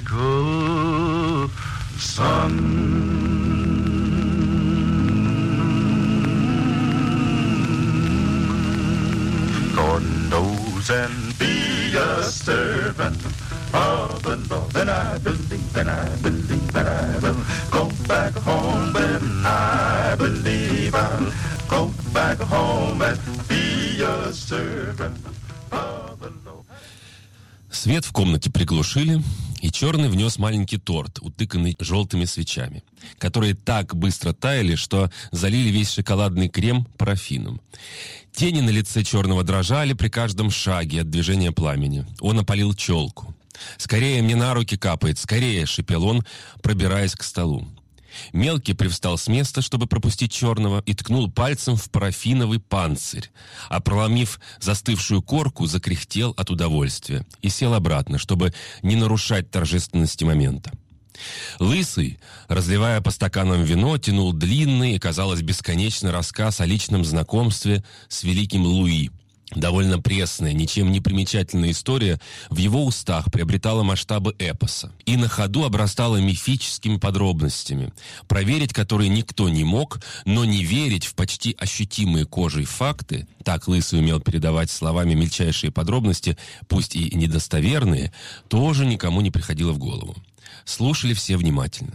tropical sun. Knows and be a servant of the Lord. And I believe, and I believe, and I will go back home, and I believe I'll go back home and be a servant of the Lord. Свет в комнате приглушили, и Черный внес маленький торт, утыканный желтыми свечами, которые так быстро таяли, что залили весь шоколадный крем парафином. Тени на лице Черного дрожали при каждом шаге от движения пламени. Он опалил челку. «Скорее мне на руки капает, скорее!» — шипел он, пробираясь к столу. Мелкий привстал с места, чтобы пропустить черного, и ткнул пальцем в парафиновый панцирь, а проломив застывшую корку, закряхтел от удовольствия и сел обратно, чтобы не нарушать торжественности момента. Лысый, разливая по стаканам вино, тянул длинный и, казалось, бесконечный рассказ о личном знакомстве с великим Луи – Довольно пресная, ничем не примечательная история в его устах приобретала масштабы эпоса и на ходу обрастала мифическими подробностями, проверить которые никто не мог, но не верить в почти ощутимые кожей факты, так Лысый умел передавать словами мельчайшие подробности, пусть и недостоверные, тоже никому не приходило в голову. Слушали все внимательно.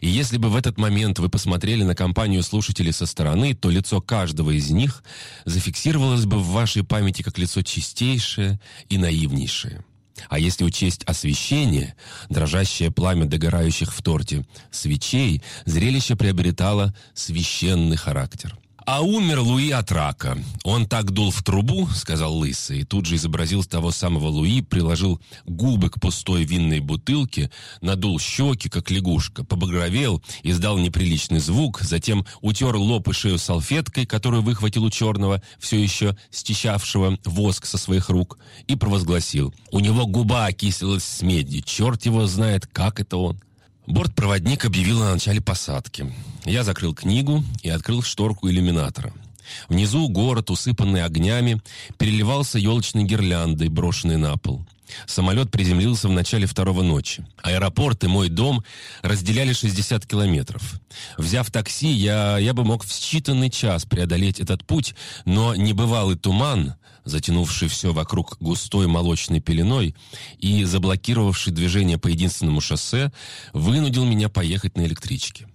И если бы в этот момент вы посмотрели на компанию слушателей со стороны, то лицо каждого из них зафиксировалось бы в вашей памяти как лицо чистейшее и наивнейшее. А если учесть освещение, дрожащее пламя догорающих в торте свечей, зрелище приобретало священный характер – «А умер Луи от рака. Он так дул в трубу, — сказал Лысый, и тут же изобразил того самого Луи, приложил губы к пустой винной бутылке, надул щеки, как лягушка, побагровел, издал неприличный звук, затем утер лоб и шею салфеткой, которую выхватил у черного, все еще стечавшего воск со своих рук, и провозгласил. У него губа окислилась с меди, черт его знает, как это он. Бортпроводник объявил о начале посадки. Я закрыл книгу и открыл шторку иллюминатора. Внизу город, усыпанный огнями, переливался елочной гирляндой, брошенной на пол. Самолет приземлился в начале второго ночи. Аэропорт и мой дом разделяли 60 километров. Взяв такси, я, я бы мог в считанный час преодолеть этот путь, но небывалый туман, затянувший все вокруг густой молочной пеленой и заблокировавший движение по единственному шоссе, вынудил меня поехать на электричке.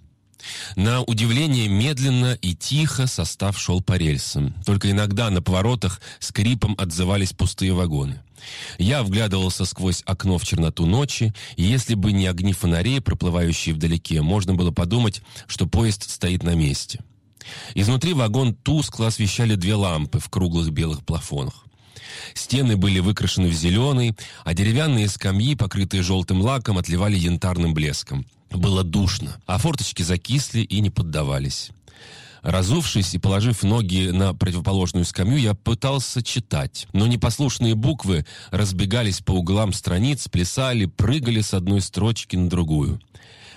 На удивление медленно и тихо состав шел по рельсам. Только иногда на поворотах скрипом отзывались пустые вагоны. Я вглядывался сквозь окно в черноту ночи, и если бы не огни фонарей, проплывающие вдалеке, можно было подумать, что поезд стоит на месте. Изнутри вагон тускло освещали две лампы в круглых белых плафонах. Стены были выкрашены в зеленый, а деревянные скамьи, покрытые желтым лаком, отливали янтарным блеском. Было душно, а форточки закисли и не поддавались. Разувшись и положив ноги на противоположную скамью, я пытался читать, но непослушные буквы разбегались по углам страниц, плясали, прыгали с одной строчки на другую.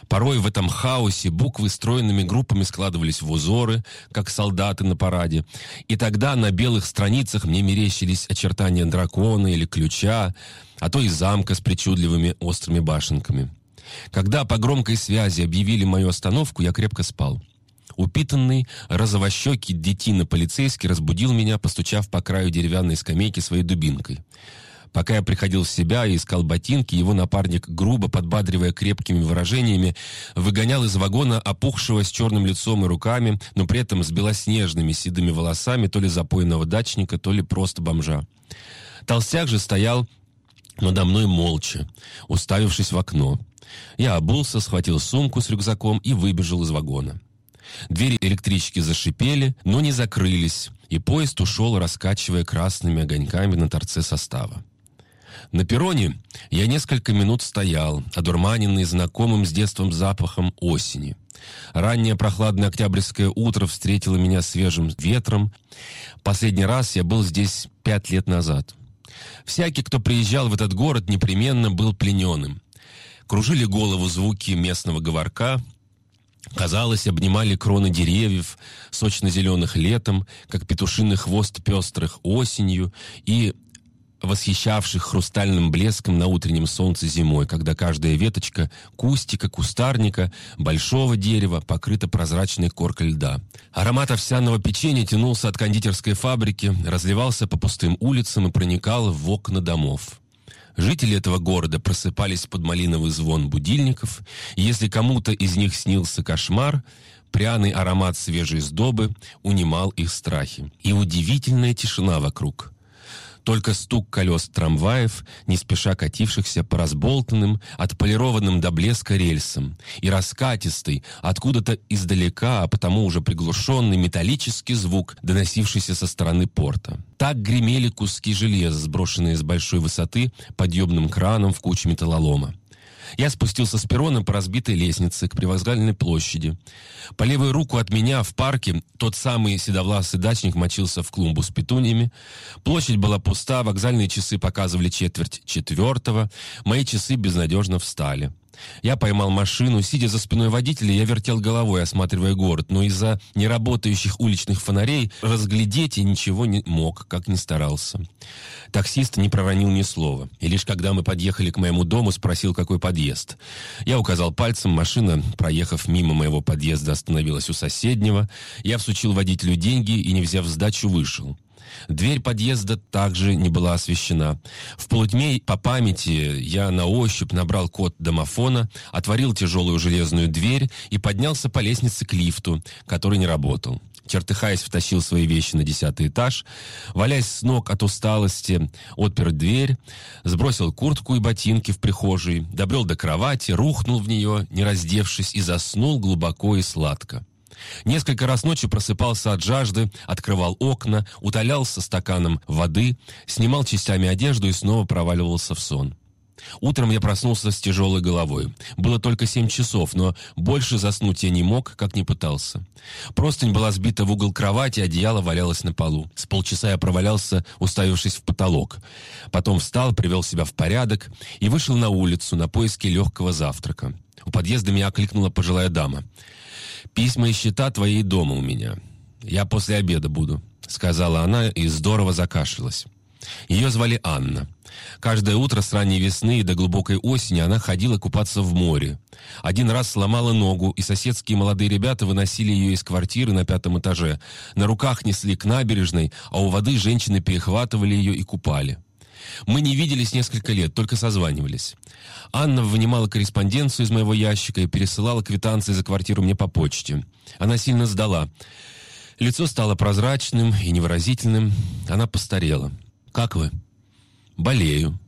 Порой в этом хаосе буквы стройными группами складывались в узоры, как солдаты на параде. И тогда на белых страницах мне мерещились очертания дракона или ключа, а то и замка с причудливыми острыми башенками. Когда по громкой связи объявили мою остановку, я крепко спал. Упитанный, розовощекий детина-полицейский разбудил меня, постучав по краю деревянной скамейки своей дубинкой. Пока я приходил в себя и искал ботинки, его напарник, грубо подбадривая крепкими выражениями, выгонял из вагона опухшего с черным лицом и руками, но при этом с белоснежными седыми волосами то ли запойного дачника, то ли просто бомжа. Толстяк же стоял надо мной молча, уставившись в окно. Я обулся, схватил сумку с рюкзаком и выбежал из вагона. Двери электрички зашипели, но не закрылись, и поезд ушел, раскачивая красными огоньками на торце состава. На перроне я несколько минут стоял, одурманенный знакомым с детством запахом осени. Раннее прохладное октябрьское утро встретило меня свежим ветром. Последний раз я был здесь пять лет назад. Всякий, кто приезжал в этот город, непременно был плененным. Кружили голову звуки местного говорка, Казалось, обнимали кроны деревьев, сочно-зеленых летом, как петушиный хвост пестрых осенью, и восхищавших хрустальным блеском на утреннем солнце зимой, когда каждая веточка кустика, кустарника, большого дерева покрыта прозрачной коркой льда. Аромат овсяного печенья тянулся от кондитерской фабрики, разливался по пустым улицам и проникал в окна домов. Жители этого города просыпались под малиновый звон будильников, и если кому-то из них снился кошмар, пряный аромат свежей сдобы унимал их страхи. И удивительная тишина вокруг – только стук колес трамваев, не спеша катившихся по разболтанным, отполированным до блеска рельсам, и раскатистый, откуда-то издалека, а потому уже приглушенный металлический звук, доносившийся со стороны порта. Так гремели куски железа, сброшенные с большой высоты подъемным краном в куче металлолома. Я спустился с перрона по разбитой лестнице к привокзальной площади. По левую руку от меня в парке тот самый седовласый дачник мочился в клумбу с петуниями. Площадь была пуста, вокзальные часы показывали четверть четвертого. Мои часы безнадежно встали. Я поймал машину, сидя за спиной водителя, я вертел головой, осматривая город, но из-за неработающих уличных фонарей разглядеть я ничего не мог, как ни старался. Таксист не проронил ни слова, и лишь когда мы подъехали к моему дому, спросил, какой подъезд. Я указал пальцем, машина, проехав мимо моего подъезда, остановилась у соседнего. Я всучил водителю деньги и, не взяв сдачу, вышел. Дверь подъезда также не была освещена. В полутьме по памяти я на ощупь набрал код домофона, отворил тяжелую железную дверь и поднялся по лестнице к лифту, который не работал. Чертыхаясь, втащил свои вещи на десятый этаж, валясь с ног от усталости, отпер дверь, сбросил куртку и ботинки в прихожей, добрел до кровати, рухнул в нее, не раздевшись, и заснул глубоко и сладко. Несколько раз ночью просыпался от жажды, открывал окна, утолялся стаканом воды, снимал частями одежду и снова проваливался в сон. Утром я проснулся с тяжелой головой. Было только семь часов, но больше заснуть я не мог, как не пытался. Простынь была сбита в угол кровати, одеяло валялось на полу. С полчаса я провалялся, уставившись в потолок. Потом встал, привел себя в порядок и вышел на улицу на поиски легкого завтрака. У подъезда меня окликнула пожилая дама. «Письма и счета твоей дома у меня. Я после обеда буду», — сказала она и здорово закашлялась. Ее звали Анна. Каждое утро с ранней весны до глубокой осени она ходила купаться в море. Один раз сломала ногу, и соседские молодые ребята выносили ее из квартиры на пятом этаже. На руках несли к набережной, а у воды женщины перехватывали ее и купали. Мы не виделись несколько лет, только созванивались. Анна вынимала корреспонденцию из моего ящика и пересылала квитанции за квартиру мне по почте. Она сильно сдала. Лицо стало прозрачным и невыразительным. Она постарела. «Как вы?» «Болею».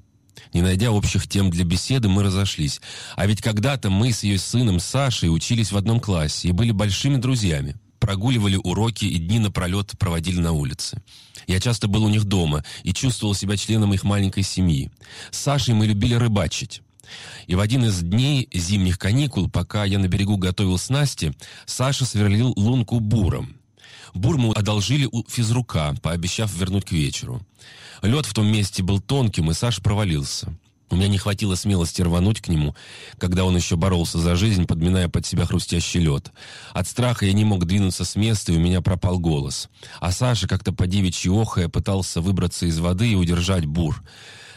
Не найдя общих тем для беседы, мы разошлись. А ведь когда-то мы с ее сыном Сашей учились в одном классе и были большими друзьями. Прогуливали уроки и дни напролет проводили на улице. Я часто был у них дома и чувствовал себя членом их маленькой семьи. С Сашей мы любили рыбачить. И в один из дней зимних каникул, пока я на берегу готовил снасти, Саша сверлил лунку буром. Бур мы одолжили у физрука, пообещав вернуть к вечеру. Лед в том месте был тонким, и Саша провалился. У меня не хватило смелости рвануть к нему, когда он еще боролся за жизнь, подминая под себя хрустящий лед. От страха я не мог двинуться с места, и у меня пропал голос. А Саша, как-то по девичьи охая, пытался выбраться из воды и удержать бур.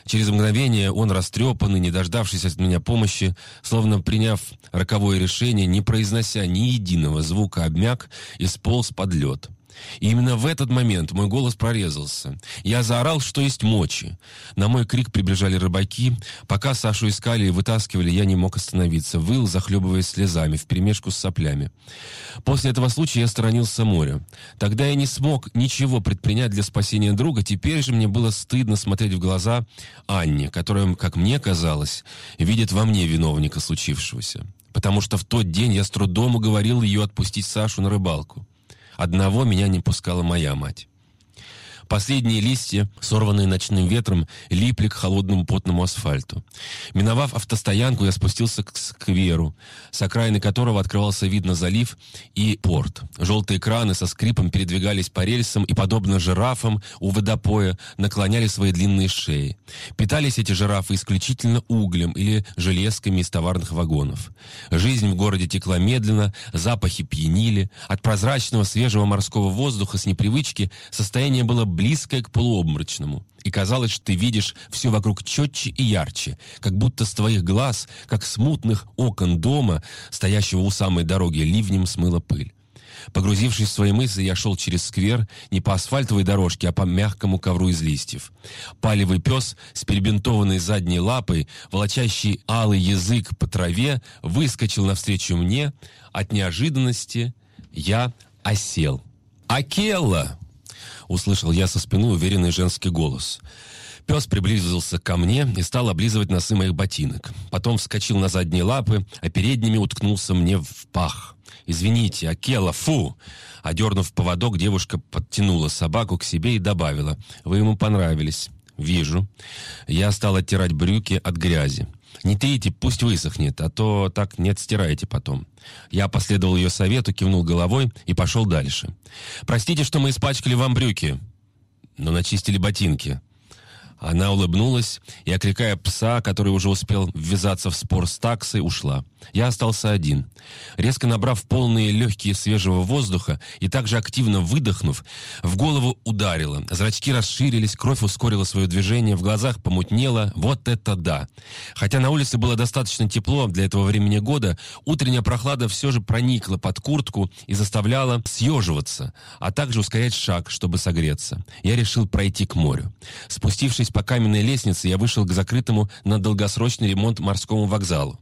Через мгновение он, растрепанный, не дождавшись от меня помощи, словно приняв роковое решение, не произнося ни единого звука, обмяк и сполз под лед. И именно в этот момент мой голос прорезался. Я заорал, что есть мочи. На мой крик прибежали рыбаки. Пока Сашу искали и вытаскивали, я не мог остановиться. Выл, захлебываясь слезами, вперемешку с соплями. После этого случая я сторонился моря. Тогда я не смог ничего предпринять для спасения друга. Теперь же мне было стыдно смотреть в глаза Анне, которая, как мне казалось, видит во мне виновника случившегося. Потому что в тот день я с трудом уговорил ее отпустить Сашу на рыбалку. Одного меня не пускала моя мать. Последние листья, сорванные ночным ветром, липли к холодному потному асфальту. Миновав автостоянку, я спустился к скверу, с окраины которого открывался вид на залив и порт. Желтые краны со скрипом передвигались по рельсам и, подобно жирафам у водопоя, наклоняли свои длинные шеи. Питались эти жирафы исключительно углем или железками из товарных вагонов. Жизнь в городе текла медленно, запахи пьянили. От прозрачного свежего морского воздуха с непривычки состояние было близкое к полуобморочному. И казалось, что ты видишь все вокруг четче и ярче, как будто с твоих глаз, как с мутных окон дома, стоящего у самой дороги, ливнем смыла пыль. Погрузившись в свои мысли, я шел через сквер не по асфальтовой дорожке, а по мягкому ковру из листьев. Палевый пес с перебинтованной задней лапой, волочащий алый язык по траве, выскочил навстречу мне. От неожиданности я осел. «Акелла!» — услышал я со спины уверенный женский голос. Пес приблизился ко мне и стал облизывать носы моих ботинок. Потом вскочил на задние лапы, а передними уткнулся мне в пах. «Извините, Акела, фу!» Одернув поводок, девушка подтянула собаку к себе и добавила. «Вы ему понравились». «Вижу». Я стал оттирать брюки от грязи. «Не трите, пусть высохнет, а то так не отстираете потом». Я последовал ее совету, кивнул головой и пошел дальше. «Простите, что мы испачкали вам брюки, но начистили ботинки». Она улыбнулась и, окликая пса, который уже успел ввязаться в спор с таксой, ушла. Я остался один. Резко набрав полные легкие свежего воздуха и также активно выдохнув, в голову ударило. Зрачки расширились, кровь ускорила свое движение, в глазах помутнело. Вот это да! Хотя на улице было достаточно тепло для этого времени года, утренняя прохлада все же проникла под куртку и заставляла съеживаться, а также ускорять шаг, чтобы согреться. Я решил пройти к морю. Спустившись по каменной лестнице, я вышел к закрытому на долгосрочный ремонт морскому вокзалу.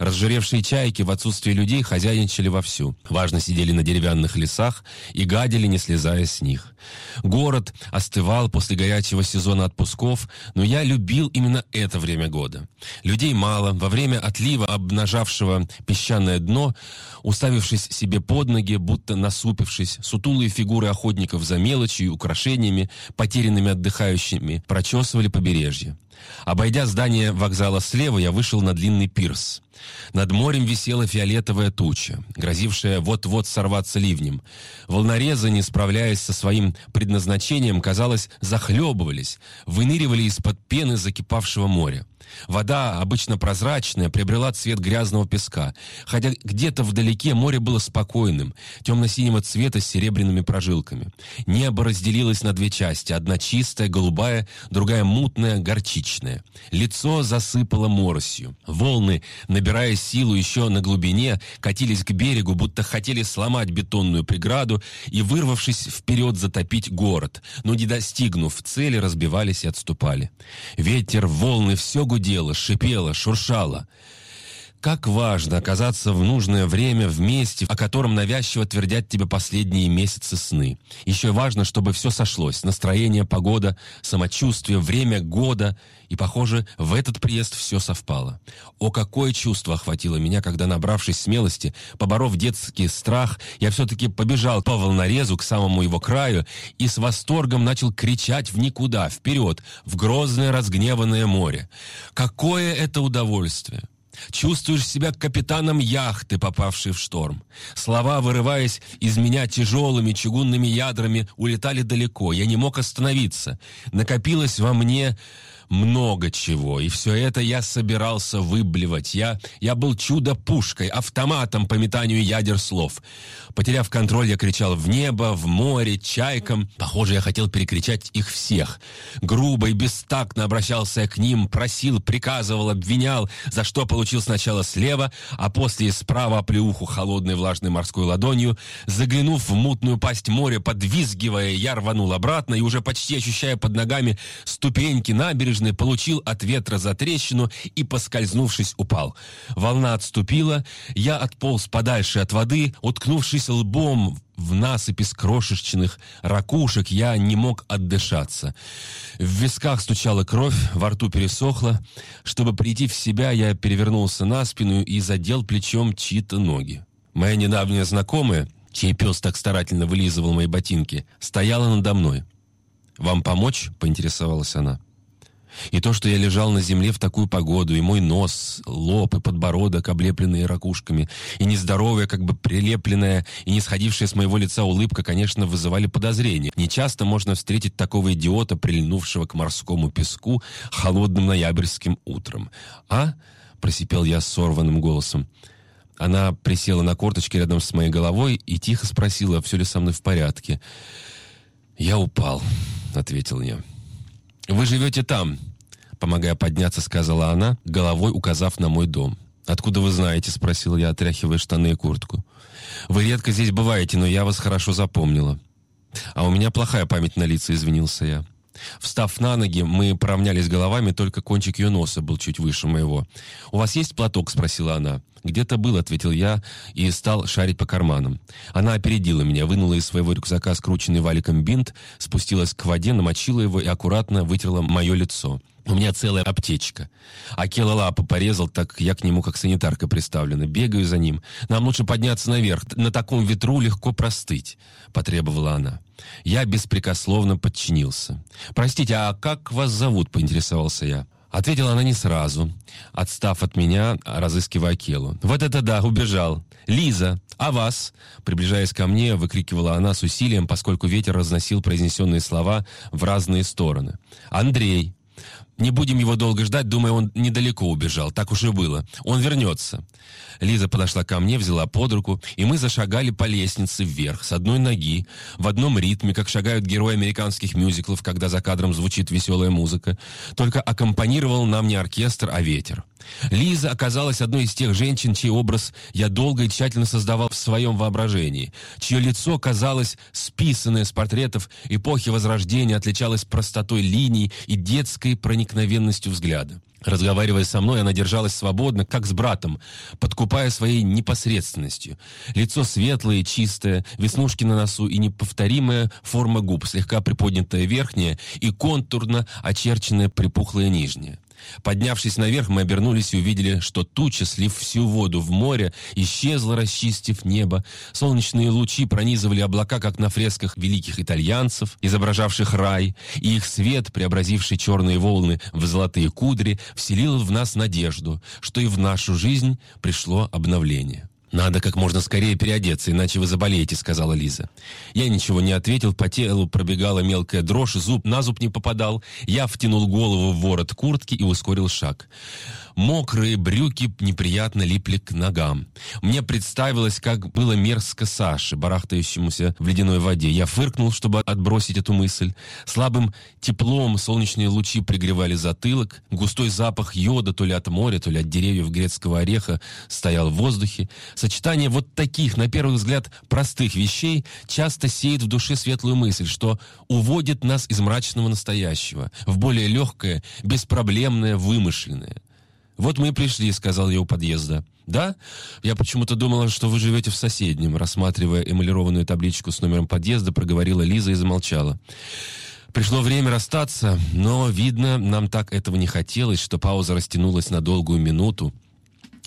Разжиревшие чайки в отсутствие людей хозяйничали вовсю. Важно сидели на деревянных лесах и гадили, не слезая с них. Город остывал после горячего сезона отпусков, но я любил именно это время года. Людей мало, во время отлива, обнажавшего песчаное дно, уставившись себе под ноги, будто насупившись, сутулые фигуры охотников за мелочью и украшениями, потерянными отдыхающими, прочесывали побережье. Обойдя здание вокзала слева, я вышел на длинный пирс. Над морем висела фиолетовая туча, грозившая вот-вот сорваться ливнем. Волнорезы, не справляясь со своим предназначением, казалось, захлебывались, выныривали из-под пены закипавшего моря. Вода, обычно прозрачная, приобрела цвет грязного песка, хотя где-то вдалеке море было спокойным, темно-синего цвета с серебряными прожилками. Небо разделилось на две части, одна чистая, голубая, другая мутная, горчичная. Лицо засыпало моросью. Волны, набирая силу еще на глубине, катились к берегу, будто хотели сломать бетонную преграду и, вырвавшись вперед, затопить город, но не достигнув цели, разбивались и отступали. Ветер, волны, все гудело, шипело, шуршало. Как важно оказаться в нужное время вместе, о котором навязчиво твердят тебе последние месяцы сны. Еще важно, чтобы все сошлось. Настроение, погода, самочувствие, время года. И, похоже, в этот приезд все совпало. О, какое чувство охватило меня, когда, набравшись смелости, поборов детский страх, я все-таки побежал по волнорезу к самому его краю и с восторгом начал кричать в никуда, вперед, в грозное разгневанное море. Какое это удовольствие! Чувствуешь себя капитаном яхты, попавшей в шторм. Слова, вырываясь из меня тяжелыми чугунными ядрами, улетали далеко. Я не мог остановиться. Накопилось во мне много чего, и все это я собирался выблевать. Я, я был чудо-пушкой, автоматом по метанию ядер слов. Потеряв контроль, я кричал в небо, в море, чайкам. Похоже, я хотел перекричать их всех. Грубо и бестактно обращался я к ним, просил, приказывал, обвинял, за что получил сначала слева, а после справа оплеуху холодной влажной морской ладонью. Заглянув в мутную пасть моря, подвизгивая, я рванул обратно и уже почти ощущая под ногами ступеньки набережной, набережной, получил от ветра за трещину и, поскользнувшись, упал. Волна отступила, я отполз подальше от воды, уткнувшись лбом в насыпи из крошечных ракушек, я не мог отдышаться. В висках стучала кровь, во рту пересохло. Чтобы прийти в себя, я перевернулся на спину и задел плечом чьи-то ноги. Моя недавняя знакомая, чей пес так старательно вылизывал мои ботинки, стояла надо мной. «Вам помочь?» — поинтересовалась она. И то, что я лежал на земле в такую погоду, и мой нос, лоб и подбородок, облепленные ракушками, и нездоровая, как бы прилепленная и не сходившая с моего лица улыбка, конечно, вызывали подозрения. Нечасто можно встретить такого идиота, прильнувшего к морскому песку холодным ноябрьским утром. «А?» — просипел я сорванным голосом. Она присела на корточки рядом с моей головой и тихо спросила, все ли со мной в порядке. Я упал. — ответил я. «Вы живете там», — помогая подняться, сказала она, головой указав на мой дом. «Откуда вы знаете?» — спросил я, отряхивая штаны и куртку. «Вы редко здесь бываете, но я вас хорошо запомнила». «А у меня плохая память на лица», — извинился я. Встав на ноги, мы поравнялись головами, только кончик ее носа был чуть выше моего. «У вас есть платок?» — спросила она. «Где-то был», — ответил я и стал шарить по карманам. Она опередила меня, вынула из своего рюкзака скрученный валиком бинт, спустилась к воде, намочила его и аккуратно вытерла мое лицо. У меня целая аптечка. Акела лапы порезал, так я к нему как санитарка приставлена. Бегаю за ним. Нам лучше подняться наверх. На таком ветру легко простыть, — потребовала она. Я беспрекословно подчинился. «Простите, а как вас зовут?» — поинтересовался я. Ответила она не сразу, отстав от меня, разыскивая Акелу. «Вот это да, убежал! Лиза, а вас?» Приближаясь ко мне, выкрикивала она с усилием, поскольку ветер разносил произнесенные слова в разные стороны. «Андрей!» Не будем его долго ждать, думаю, он недалеко убежал. Так уж и было. Он вернется. Лиза подошла ко мне, взяла под руку, и мы зашагали по лестнице вверх, с одной ноги, в одном ритме, как шагают герои американских мюзиклов, когда за кадром звучит веселая музыка. Только аккомпанировал нам не оркестр, а ветер. Лиза оказалась одной из тех женщин, чей образ я долго и тщательно создавал в своем воображении, чье лицо казалось списанное с портретов эпохи Возрождения, отличалось простотой линий и детской проникновенностью взгляда. Разговаривая со мной, она держалась свободно, как с братом, подкупая своей непосредственностью. Лицо светлое чистое, веснушки на носу и неповторимая форма губ, слегка приподнятая верхняя и контурно очерченная припухлая нижняя. Поднявшись наверх, мы обернулись и увидели, что туча, слив всю воду в море, исчезла, расчистив небо. Солнечные лучи пронизывали облака, как на фресках великих итальянцев, изображавших рай, и их свет, преобразивший черные волны в золотые кудри, вселил в нас надежду, что и в нашу жизнь пришло обновление. «Надо как можно скорее переодеться, иначе вы заболеете», — сказала Лиза. Я ничего не ответил, по телу пробегала мелкая дрожь, зуб на зуб не попадал. Я втянул голову в ворот куртки и ускорил шаг. Мокрые брюки неприятно липли к ногам. Мне представилось, как было мерзко Саше, барахтающемуся в ледяной воде. Я фыркнул, чтобы отбросить эту мысль. Слабым теплом солнечные лучи пригревали затылок. Густой запах йода то ли от моря, то ли от деревьев грецкого ореха стоял в воздухе. Сочетание вот таких, на первый взгляд, простых вещей часто сеет в душе светлую мысль, что уводит нас из мрачного настоящего в более легкое, беспроблемное, вымышленное. «Вот мы и пришли», — сказал я у подъезда. «Да? Я почему-то думала, что вы живете в соседнем», рассматривая эмалированную табличку с номером подъезда, проговорила Лиза и замолчала. Пришло время расстаться, но, видно, нам так этого не хотелось, что пауза растянулась на долгую минуту.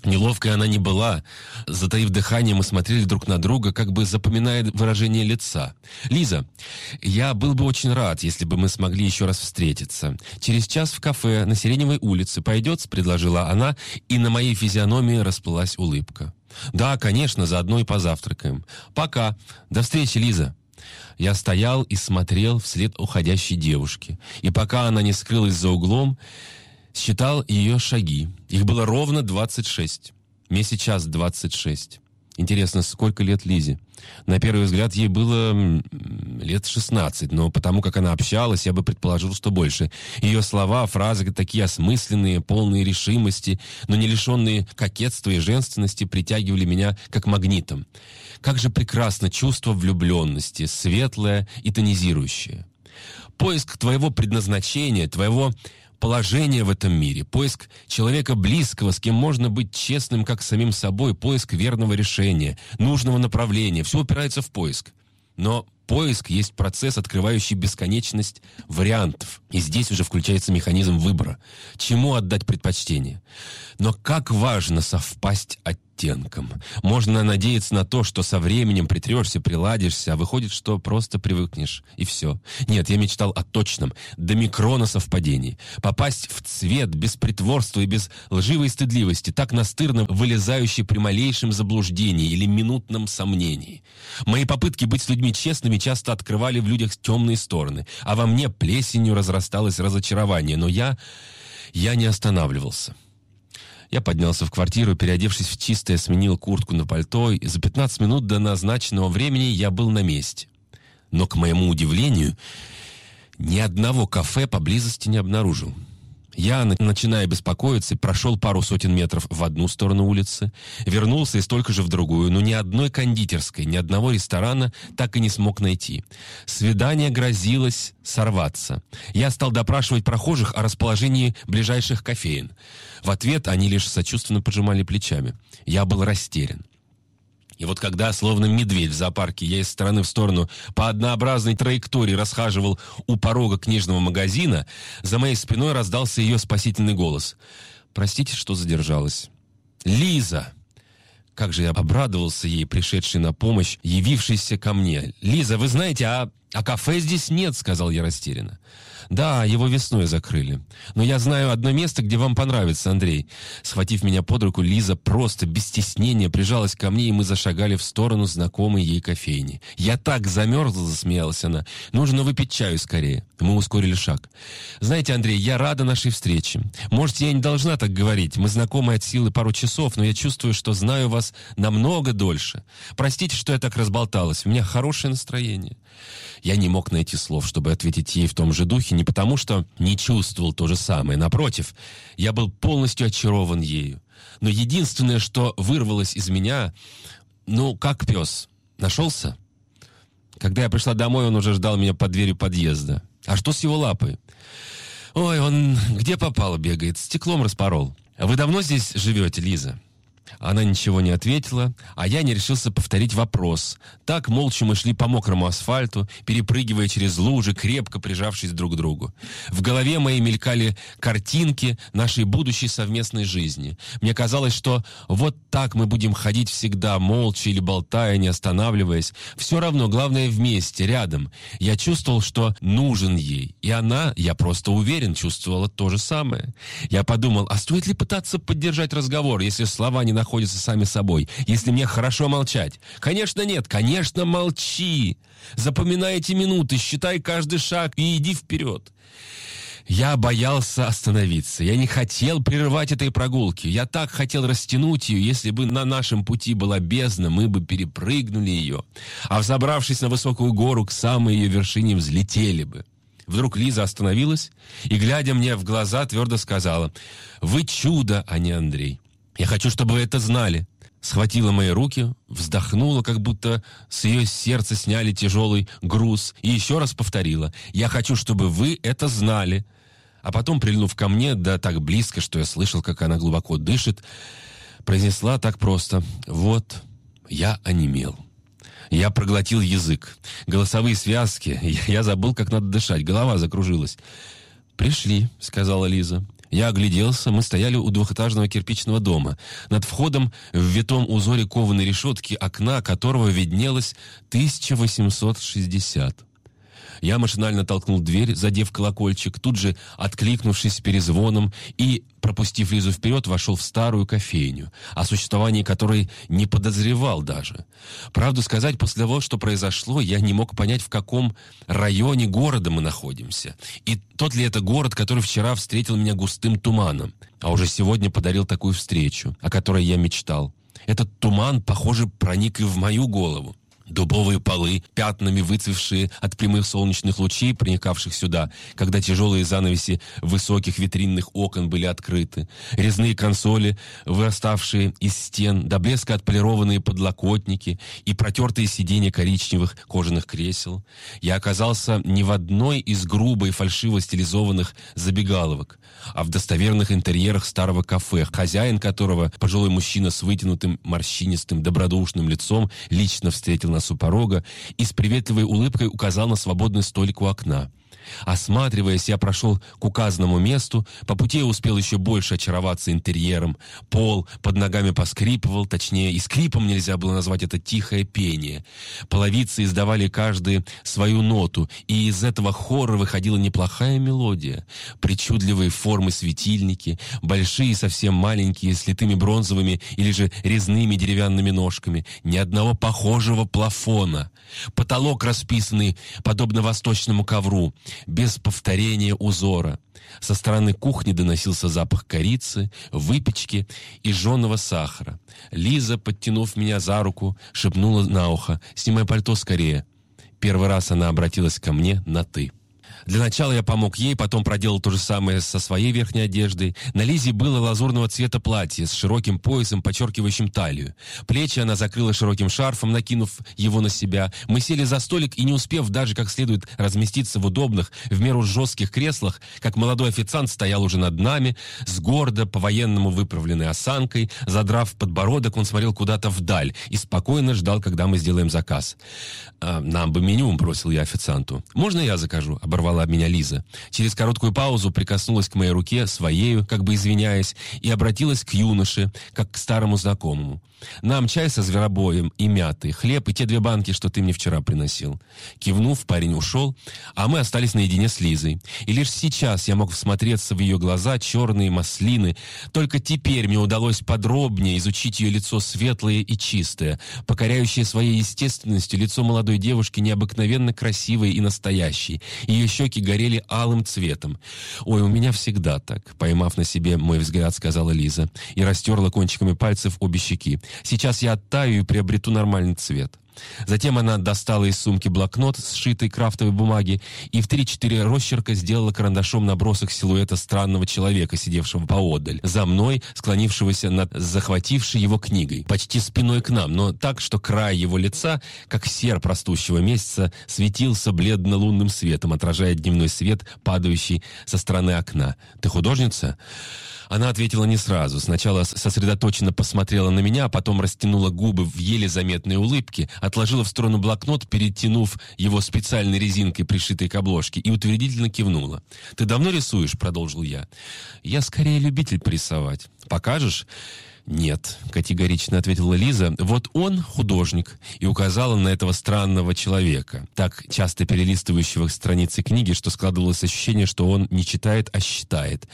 Неловкой она не была. Затаив дыхание, мы смотрели друг на друга, как бы запоминая выражение лица. «Лиза, я был бы очень рад, если бы мы смогли еще раз встретиться. Через час в кафе на Сиреневой улице пойдет?» — предложила она, и на моей физиономии расплылась улыбка. «Да, конечно, заодно и позавтракаем. Пока. До встречи, Лиза». Я стоял и смотрел вслед уходящей девушки. И пока она не скрылась за углом, считал ее шаги. Их было ровно 26. Мне сейчас 26. Интересно, сколько лет Лизе? На первый взгляд ей было лет 16, но потому как она общалась, я бы предположил, что больше. Ее слова, фразы такие осмысленные, полные решимости, но не лишенные кокетства и женственности притягивали меня как магнитом. Как же прекрасно чувство влюбленности, светлое и тонизирующее. Поиск твоего предназначения, твоего положение в этом мире, поиск человека близкого, с кем можно быть честным как самим собой, поиск верного решения, нужного направления. Все упирается в поиск. Но поиск есть процесс, открывающий бесконечность вариантов. И здесь уже включается механизм выбора. Чему отдать предпочтение? Но как важно совпасть от оттенком. Можно надеяться на то, что со временем притрешься, приладишься, а выходит, что просто привыкнешь, и все. Нет, я мечтал о точном, до микрона совпадении. Попасть в цвет без притворства и без лживой стыдливости, так настырно вылезающий при малейшем заблуждении или минутном сомнении. Мои попытки быть с людьми честными часто открывали в людях темные стороны, а во мне плесенью разрасталось разочарование, но я... я не останавливался. Я поднялся в квартиру, переодевшись в чистое, сменил куртку на пальто, и за 15 минут до назначенного времени я был на месте. Но, к моему удивлению, Ни одного кафе поблизости не обнаружил. Я, начиная беспокоиться, прошел пару сотен метров в одну сторону улицы, вернулся и столько же в другую, но ни одной кондитерской, ни одного ресторана так и не смог найти. Свидание грозилось сорваться. Я стал допрашивать прохожих о расположении ближайших кофеин. В ответ они лишь сочувственно пожимали плечами. Я был растерян. И вот когда, словно медведь в зоопарке, я из стороны в сторону по однообразной траектории расхаживал у порога книжного магазина, за моей спиной раздался ее спасительный голос. «Простите, что задержалась». «Лиза!» Как же я обрадовался ей, пришедшей на помощь, явившейся ко мне. «Лиза, вы знаете, а, а кафе здесь нет», — сказал я растерянно. «Да, его весной закрыли. Но я знаю одно место, где вам понравится, Андрей». Схватив меня под руку, Лиза просто без стеснения прижалась ко мне, и мы зашагали в сторону знакомой ей кофейни. «Я так замерзла», — засмеялась она. «Нужно выпить чаю скорее». Мы ускорили шаг. «Знаете, Андрей, я рада нашей встрече. Может, я не должна так говорить. Мы знакомы от силы пару часов, но я чувствую, что знаю вас намного дольше. Простите, что я так разболталась. У меня хорошее настроение». Я не мог найти слов, чтобы ответить ей в том же духе, не потому что не чувствовал то же самое. Напротив, я был полностью очарован ею. Но единственное, что вырвалось из меня, ну, как пес, нашелся? Когда я пришла домой, он уже ждал меня под дверью подъезда. А что с его лапой? Ой, он где попало бегает, стеклом распорол. Вы давно здесь живете, Лиза? Она ничего не ответила, а я не решился повторить вопрос. Так молча мы шли по мокрому асфальту, перепрыгивая через лужи, крепко прижавшись друг к другу. В голове моей мелькали картинки нашей будущей совместной жизни. Мне казалось, что вот так мы будем ходить всегда, молча или болтая, не останавливаясь. Все равно, главное, вместе, рядом. Я чувствовал, что нужен ей. И она, я просто уверен, чувствовала то же самое. Я подумал, а стоит ли пытаться поддержать разговор, если слова не находятся сами собой, если мне хорошо молчать? Конечно нет, конечно молчи. Запоминай эти минуты, считай каждый шаг и иди вперед. Я боялся остановиться. Я не хотел прерывать этой прогулки. Я так хотел растянуть ее. Если бы на нашем пути была бездна, мы бы перепрыгнули ее. А взобравшись на высокую гору, к самой ее вершине взлетели бы. Вдруг Лиза остановилась и, глядя мне в глаза, твердо сказала, «Вы чудо, а не Андрей. Я хочу, чтобы вы это знали». Схватила мои руки, вздохнула, как будто с ее сердца сняли тяжелый груз, и еще раз повторила, «Я хочу, чтобы вы это знали». А потом, прильнув ко мне, да так близко, что я слышал, как она глубоко дышит, произнесла так просто, «Вот, я онемел». Я проглотил язык. Голосовые связки. Я забыл, как надо дышать. Голова закружилась. «Пришли», — сказала Лиза. Я огляделся, мы стояли у двухэтажного кирпичного дома. Над входом в витом узоре кованой решетки, окна которого виднелось 1860. Я машинально толкнул дверь, задев колокольчик, тут же откликнувшись перезвоном и, пропустив Лизу вперед, вошел в старую кофейню, о существовании которой не подозревал даже. Правду сказать, после того, что произошло, я не мог понять, в каком районе города мы находимся. И тот ли это город, который вчера встретил меня густым туманом, а уже сегодня подарил такую встречу, о которой я мечтал. Этот туман, похоже, проник и в мою голову. Дубовые полы, пятнами выцвевшие от прямых солнечных лучей, проникавших сюда, когда тяжелые занавеси высоких витринных окон были открыты, резные консоли, выраставшие из стен, до блеска отполированные подлокотники и протертые сиденья коричневых кожаных кресел. Я оказался не в одной из грубо и фальшиво стилизованных забегаловок, а в достоверных интерьерах старого кафе, хозяин которого, пожилой мужчина с вытянутым морщинистым добродушным лицом, лично встретил нас у порога и с приветливой улыбкой указал на свободный столик у окна. Осматриваясь, я прошел к указанному месту, по пути я успел еще больше очароваться интерьером. Пол под ногами поскрипывал, точнее, и скрипом нельзя было назвать это тихое пение. Половицы издавали каждый свою ноту, и из этого хора выходила неплохая мелодия. Причудливые формы светильники, большие совсем маленькие, с литыми бронзовыми или же резными деревянными ножками, ни одного похожего плафона. Потолок расписанный, подобно восточному ковру, без повторения узора. Со стороны кухни доносился запах корицы, выпечки и жженого сахара. Лиза, подтянув меня за руку, шепнула на ухо «Снимай пальто скорее». Первый раз она обратилась ко мне на «ты». Для начала я помог ей, потом проделал то же самое со своей верхней одеждой. На Лизе было лазурного цвета платье с широким поясом, подчеркивающим талию. Плечи она закрыла широким шарфом, накинув его на себя. Мы сели за столик и, не успев даже как следует разместиться в удобных, в меру жестких креслах, как молодой официант стоял уже над нами, с гордо, по-военному выправленной осанкой, задрав подбородок, он смотрел куда-то вдаль и спокойно ждал, когда мы сделаем заказ. «А, «Нам бы меню», — бросил я официанту. «Можно я закажу?» — оборвала меня Лиза. Через короткую паузу прикоснулась к моей руке, своею, как бы извиняясь, и обратилась к юноше, как к старому знакомому. «Нам чай со зверобоем и мяты, хлеб и те две банки, что ты мне вчера приносил». Кивнув, парень ушел, а мы остались наедине с Лизой. И лишь сейчас я мог всмотреться в ее глаза, черные маслины. Только теперь мне удалось подробнее изучить ее лицо светлое и чистое, покоряющее своей естественностью лицо молодой девушки необыкновенно красивой и настоящей. Ее щеки горели алым цветом. «Ой, у меня всегда так», — поймав на себе мой взгляд, сказала Лиза, и растерла кончиками пальцев обе щеки. «Сейчас я оттаю и приобрету нормальный цвет». Затем она достала из сумки блокнот, сшитый крафтовой бумаги, и в три-четыре росчерка сделала карандашом набросок силуэта странного человека, сидевшего поодаль, за мной, склонившегося над захватившей его книгой, почти спиной к нам, но так, что край его лица, как серп растущего месяца, светился бледно-лунным светом, отражая дневной свет, падающий со стороны окна. «Ты художница?» Она ответила не сразу. Сначала сосредоточенно посмотрела на меня, а потом растянула губы в еле заметной улыбке, отложила в сторону блокнот, перетянув его специальной резинкой, пришитой к обложке, и утвердительно кивнула. «Ты давно рисуешь?» — продолжил я. «Я скорее любитель порисовать. Покажешь?» «Нет», — категорично ответила Лиза. «Вот он художник», и указала на этого странного человека, так часто перелистывающего страницы книги, что складывалось ощущение, что он не читает, а считает.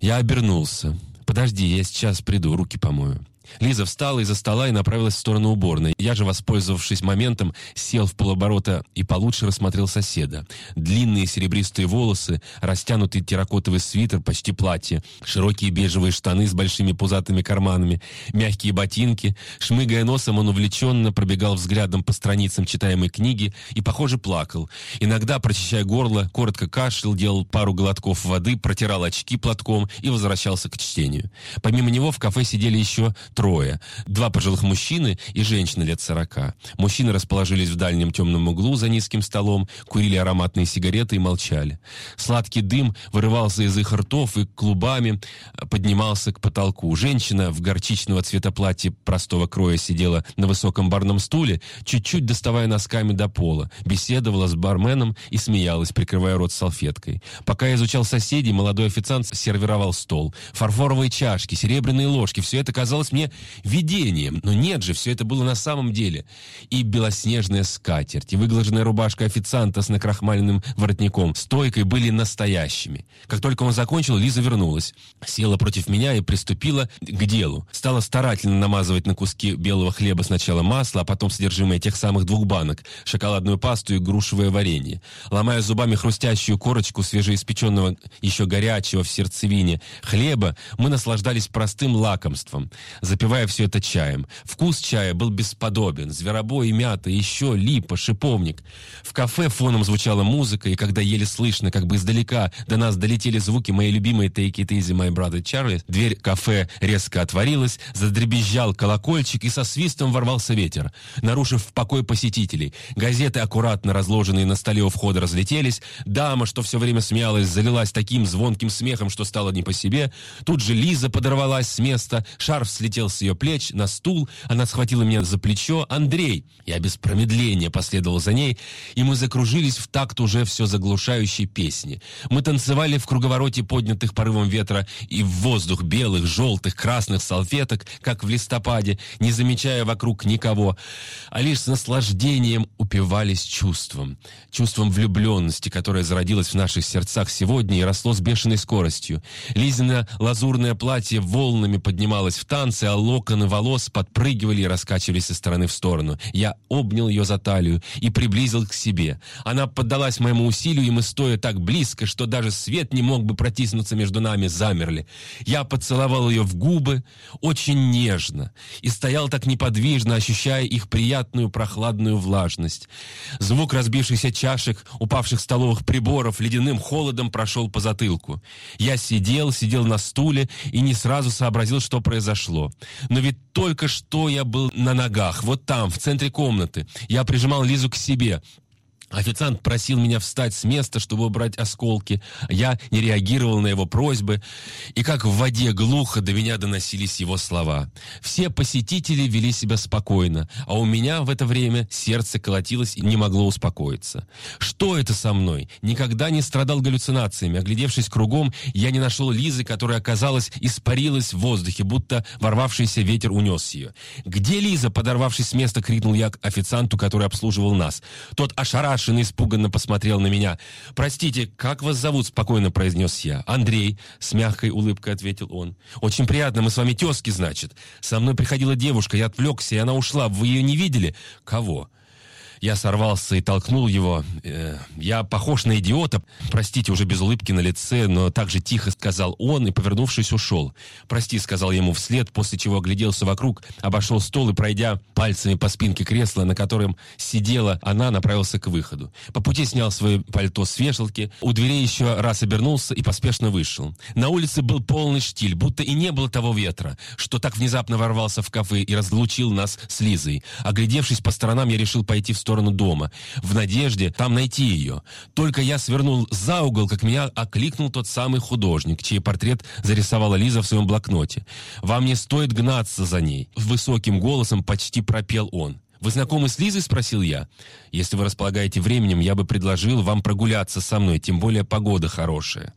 Я обернулся. «Подожди, я сейчас приду, руки помою». Лиза встала из-за стола и направилась в сторону уборной. Я же, воспользовавшись моментом, сел в полоборота и получше рассмотрел соседа. Длинные серебристые волосы, растянутый терракотовый свитер, почти платье, широкие бежевые штаны с большими пузатыми карманами, мягкие ботинки. Шмыгая носом, он увлеченно пробегал взглядом по страницам читаемой книги и, похоже, плакал. Иногда, прочищая горло, коротко кашлял, делал пару глотков воды, протирал очки платком и возвращался к чтению. Помимо него в кафе сидели еще трое. Два пожилых мужчины и женщина лет сорока. Мужчины расположились в дальнем темном углу за низким столом, курили ароматные сигареты и молчали. Сладкий дым вырывался из их ртов и клубами поднимался к потолку. Женщина в горчичного цвета платье простого кроя сидела на высоком барном стуле, чуть-чуть доставая носками до пола, беседовала с барменом и смеялась, прикрывая рот салфеткой. Пока я изучал соседей, молодой официант сервировал стол. Фарфоровые чашки, серебряные ложки — все это казалось мне видением. Но нет же, все это было на самом деле. И белоснежная скатерть, и выглаженная рубашка официанта с накрахмаленным воротником, стойкой были настоящими. Как только он закончил, Лиза вернулась. Села против меня и приступила к делу. Стала старательно намазывать на куски белого хлеба сначала масло, а потом содержимое тех самых двух банок, шоколадную пасту и грушевое варенье. Ломая зубами хрустящую корочку свежеиспеченного, еще горячего в сердцевине хлеба, мы наслаждались простым лакомством запивая все это чаем. Вкус чая был бесподобен. Зверобой, мята, еще липа, шиповник. В кафе фоном звучала музыка, и когда еле слышно, как бы издалека, до нас долетели звуки моей любимой «Take it easy, my brother Charlie», дверь кафе резко отворилась, задребезжал колокольчик, и со свистом ворвался ветер, нарушив покой посетителей. Газеты, аккуратно разложенные на столе у входа, разлетелись. Дама, что все время смеялась, залилась таким звонким смехом, что стало не по себе. Тут же Лиза подорвалась с места, шарф слетел слетел с ее плеч на стул, она схватила меня за плечо. «Андрей!» Я без промедления последовал за ней, и мы закружились в такт уже все заглушающей песни. Мы танцевали в круговороте поднятых порывом ветра и в воздух белых, желтых, красных салфеток, как в листопаде, не замечая вокруг никого, а лишь с наслаждением упивались чувством. Чувством влюбленности, которое зародилось в наших сердцах сегодня и росло с бешеной скоростью. Лизина лазурное платье волнами поднималось в танце, локоны волос подпрыгивали и раскачивались из стороны в сторону. Я обнял ее за талию и приблизил к себе. Она поддалась моему усилию, и мы, стоя так близко, что даже свет не мог бы протиснуться между нами, замерли. Я поцеловал ее в губы очень нежно и стоял так неподвижно, ощущая их приятную прохладную влажность. Звук разбившихся чашек, упавших столовых приборов ледяным холодом прошел по затылку. Я сидел, сидел на стуле и не сразу сообразил, что произошло. Но ведь только что я был на ногах, вот там, в центре комнаты. Я прижимал Лизу к себе. Официант просил меня встать с места, чтобы убрать осколки. Я не реагировал на его просьбы, и как в воде глухо до меня доносились его слова. Все посетители вели себя спокойно, а у меня в это время сердце колотилось и не могло успокоиться. Что это со мной? Никогда не страдал галлюцинациями. Оглядевшись кругом, я не нашел Лизы, которая, оказалось, испарилась в воздухе, будто ворвавшийся ветер унес ее. «Где Лиза?» — подорвавшись с места, крикнул я к официанту, который обслуживал нас. Тот ошарашил Пашин испуганно посмотрел на меня. «Простите, как вас зовут?» — спокойно произнес я. «Андрей», — с мягкой улыбкой ответил он. «Очень приятно, мы с вами тезки, значит. Со мной приходила девушка, я отвлекся, и она ушла. Вы ее не видели?» «Кого?» Я сорвался и толкнул его. Э, я похож на идиота. Простите, уже без улыбки на лице, но так же тихо сказал он и, повернувшись, ушел. «Прости», — сказал ему вслед, после чего огляделся вокруг, обошел стол и, пройдя пальцами по спинке кресла, на котором сидела она, направился к выходу. По пути снял свое пальто с вешалки, у дверей еще раз обернулся и поспешно вышел. На улице был полный штиль, будто и не было того ветра, что так внезапно ворвался в кафе и разлучил нас с Лизой. Оглядевшись по сторонам, я решил пойти в сторону сторону дома, в надежде там найти ее. Только я свернул за угол, как меня окликнул тот самый художник, чей портрет зарисовала Лиза в своем блокноте. «Вам не стоит гнаться за ней», — высоким голосом почти пропел он. «Вы знакомы с Лизой?» — спросил я. «Если вы располагаете временем, я бы предложил вам прогуляться со мной, тем более погода хорошая».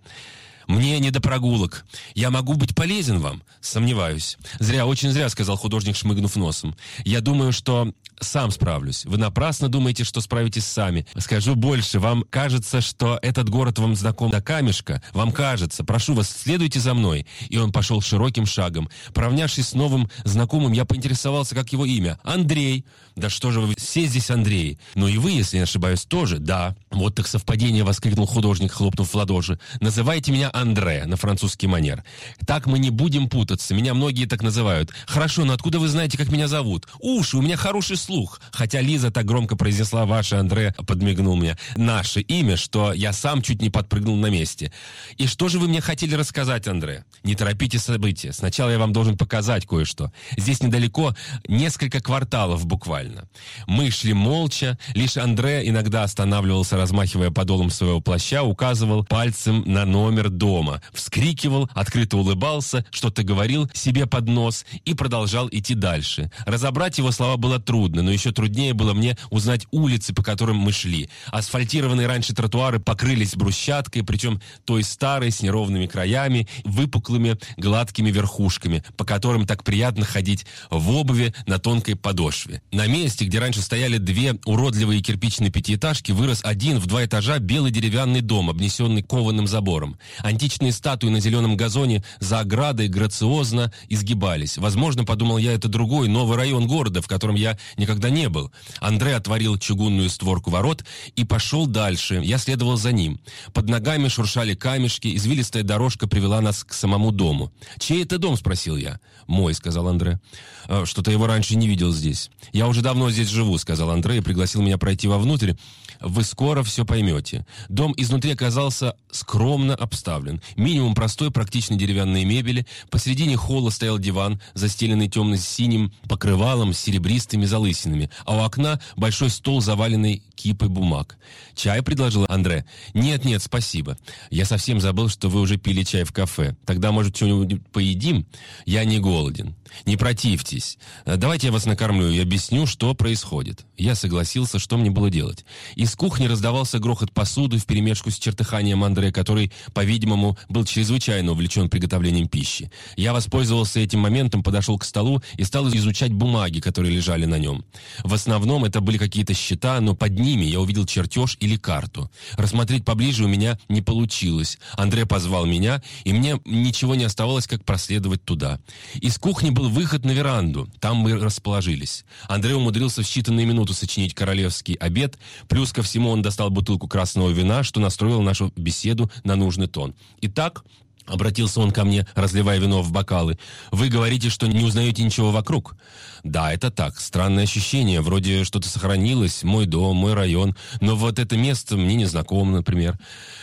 Мне не до прогулок. Я могу быть полезен вам? Сомневаюсь. Зря, очень зря, сказал художник, шмыгнув носом. Я думаю, что сам справлюсь. Вы напрасно думаете, что справитесь сами. Скажу больше, вам кажется, что этот город вам знаком до камешка? Вам кажется. Прошу вас, следуйте за мной. И он пошел широким шагом. Провнявшись с новым знакомым, я поинтересовался, как его имя. Андрей. Да что же вы все здесь Андрей? Ну и вы, если не ошибаюсь, тоже? Да. Вот так совпадение, воскликнул художник, хлопнув в ладоши. Называйте меня Андре на французский манер. Так мы не будем путаться. Меня многие так называют. Хорошо, но откуда вы знаете, как меня зовут? Уши, у меня хороший слух. Хотя Лиза так громко произнесла «Ваше Андре», подмигнул мне. Наше имя, что я сам чуть не подпрыгнул на месте. И что же вы мне хотели рассказать, Андре? Не торопите события. Сначала я вам должен показать кое-что. Здесь недалеко несколько кварталов буквально. Мы шли молча. Лишь Андре иногда останавливался, размахивая подолом своего плаща, указывал пальцем на номер дома, вскрикивал, открыто улыбался, что-то говорил себе под нос и продолжал идти дальше. Разобрать его слова было трудно, но еще труднее было мне узнать улицы, по которым мы шли. Асфальтированные раньше тротуары покрылись брусчаткой, причем той старой, с неровными краями, выпуклыми, гладкими верхушками, по которым так приятно ходить в обуви на тонкой подошве. На месте, где раньше стояли две уродливые кирпичные пятиэтажки, вырос один в два этажа белый деревянный дом, обнесенный кованым забором. Античные статуи на зеленом газоне за оградой грациозно изгибались. Возможно, подумал я, это другой, новый район города, в котором я никогда не был. Андре отворил чугунную створку ворот и пошел дальше. Я следовал за ним. Под ногами шуршали камешки, извилистая дорожка привела нас к самому дому. «Чей это дом?» – спросил я. «Мой», – сказал Андре. «Э, «Что-то его раньше не видел здесь». «Я уже давно здесь живу», – сказал Андре и пригласил меня пройти вовнутрь. «Вы скоро все поймете». Дом изнутри оказался скромно обставлен обставлен. Минимум простой, практичной деревянной мебели. Посредине холла стоял диван, застеленный темно-синим покрывалом с серебристыми залысинами, а у окна большой стол, заваленный кипой бумаг. «Чай?» — предложил Андре. «Нет-нет, спасибо. Я совсем забыл, что вы уже пили чай в кафе. Тогда, может, что-нибудь поедим? Я не голоден. Не противьтесь. Давайте я вас накормлю и объясню, что происходит». Я согласился, что мне было делать. Из кухни раздавался грохот посуды вперемешку с чертыханием Андре, который, по-видимому, был чрезвычайно увлечен приготовлением пищи. Я воспользовался этим моментом, подошел к столу и стал изучать бумаги, которые лежали на нем. В основном это были какие-то счета, но под ними я увидел чертеж или карту. Рассмотреть поближе у меня не получилось. Андрей позвал меня, и мне ничего не оставалось, как проследовать туда. Из кухни был выход на веранду. Там мы расположились. Андрей умудрился в считанные минуты сочинить королевский обед, плюс ко всему он достал бутылку красного вина, что настроил нашу беседу на нужный тон. Итак, Обратился он ко мне, разливая вино в бокалы. «Вы говорите, что не узнаете ничего вокруг?» «Да, это так. Странное ощущение. Вроде что-то сохранилось. Мой дом, мой район. Но вот это место мне не знакомо, например.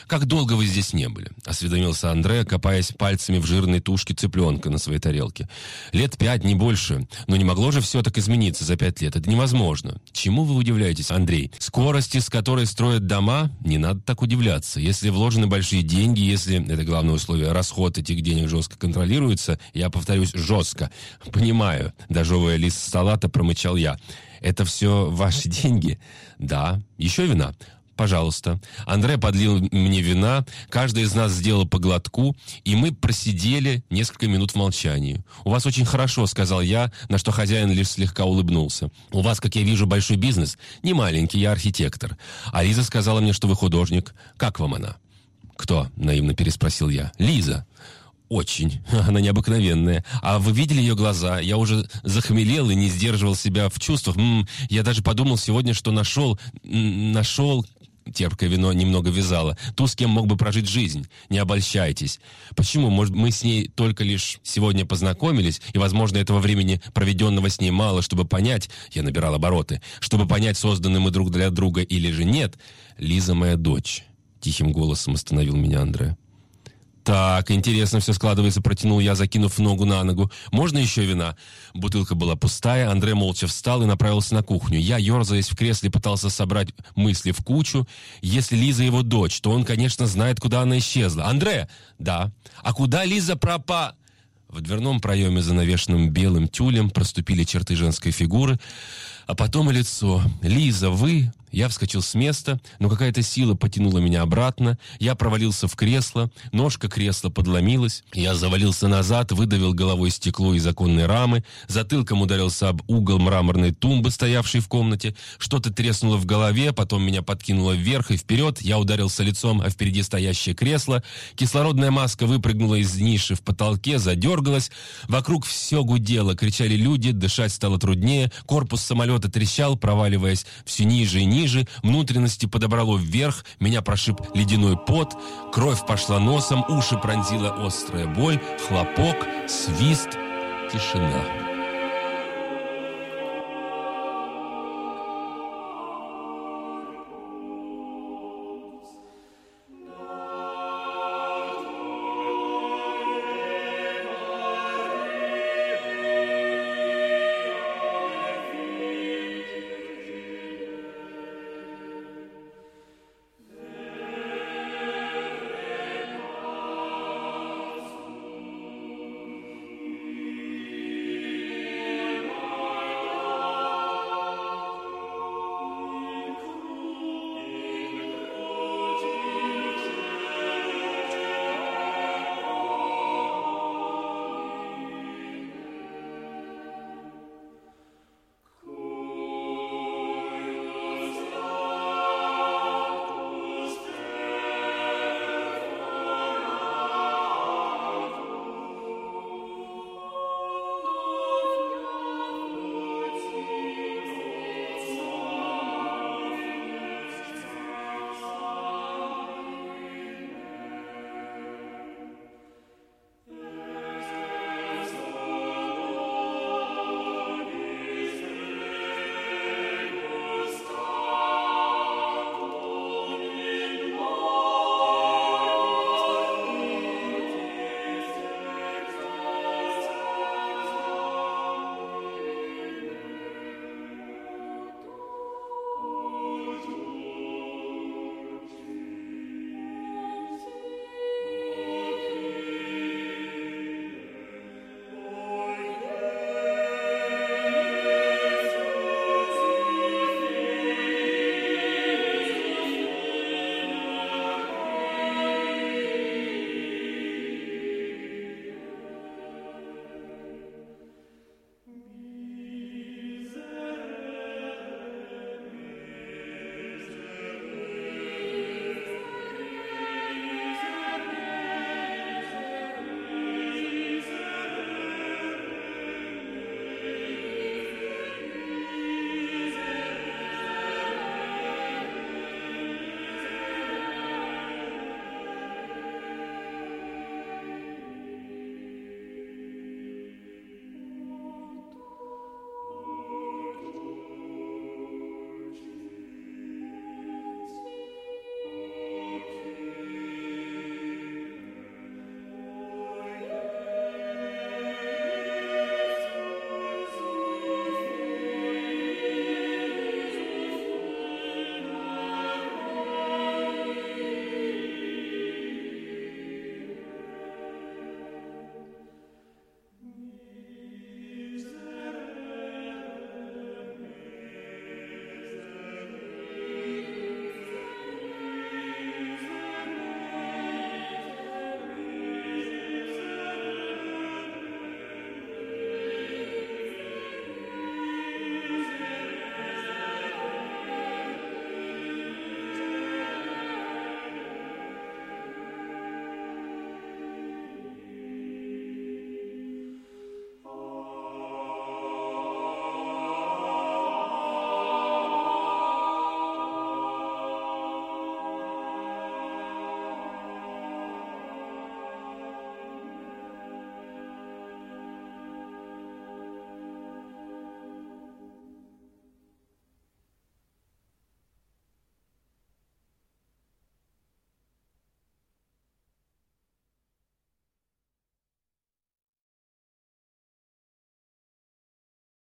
Как долго вы здесь не были?» Осведомился Андре, копаясь пальцами в жирной тушке цыпленка на своей тарелке. «Лет пять, не больше. Но не могло же все так измениться за пять лет. Это невозможно. Чему вы удивляетесь, Андрей? Скорости, с которой строят дома, не надо так удивляться. Если вложены большие деньги, если, это главное условие, расход этих денег жестко контролируется, я повторюсь, жестко. Понимаю, дожевывая лист салата, промычал я. Это все ваши деньги? Да. Еще вина? пожалуйста. Андре подлил мне вина, каждый из нас сделал по глотку, и мы просидели несколько минут в молчании. «У вас очень хорошо», — сказал я, на что хозяин лишь слегка улыбнулся. «У вас, как я вижу, большой бизнес. Не маленький, я архитектор. А Лиза сказала мне, что вы художник. Как вам она?» «Кто?» — наивно переспросил я. «Лиза». «Очень. Она необыкновенная. А вы видели ее глаза? Я уже захмелел и не сдерживал себя в чувствах. М -м, я даже подумал сегодня, что нашел... Нашел... Терпкое вино немного вязало. Ту, с кем мог бы прожить жизнь. Не обольщайтесь. Почему? Может, мы с ней только лишь сегодня познакомились, и, возможно, этого времени, проведенного с ней, мало, чтобы понять, я набирал обороты, чтобы понять, созданы мы друг для друга или же нет. Лиза моя дочь. Тихим голосом остановил меня Андре. «Так, интересно все складывается», — протянул я, закинув ногу на ногу. «Можно еще вина?» Бутылка была пустая, Андре молча встал и направился на кухню. Я, ерзаясь в кресле, пытался собрать мысли в кучу. Если Лиза его дочь, то он, конечно, знает, куда она исчезла. «Андре!» «Да». «А куда Лиза пропа...» В дверном проеме, занавешенном белым тюлем, проступили черты женской фигуры, а потом и лицо. «Лиза, вы...» Я вскочил с места, но какая-то сила потянула меня обратно. Я провалился в кресло, ножка кресла подломилась. Я завалился назад, выдавил головой стекло из оконной рамы, затылком ударился об угол мраморной тумбы, стоявшей в комнате. Что-то треснуло в голове, потом меня подкинуло вверх и вперед. Я ударился лицом о впереди стоящее кресло. Кислородная маска выпрыгнула из ниши в потолке, задергалась. Вокруг все гудело, кричали люди, дышать стало труднее. Корпус самолета трещал, проваливаясь все ниже и ниже ниже, внутренности подобрало вверх, меня прошиб ледяной пот, кровь пошла носом, уши пронзила острая боль, хлопок, свист, тишина.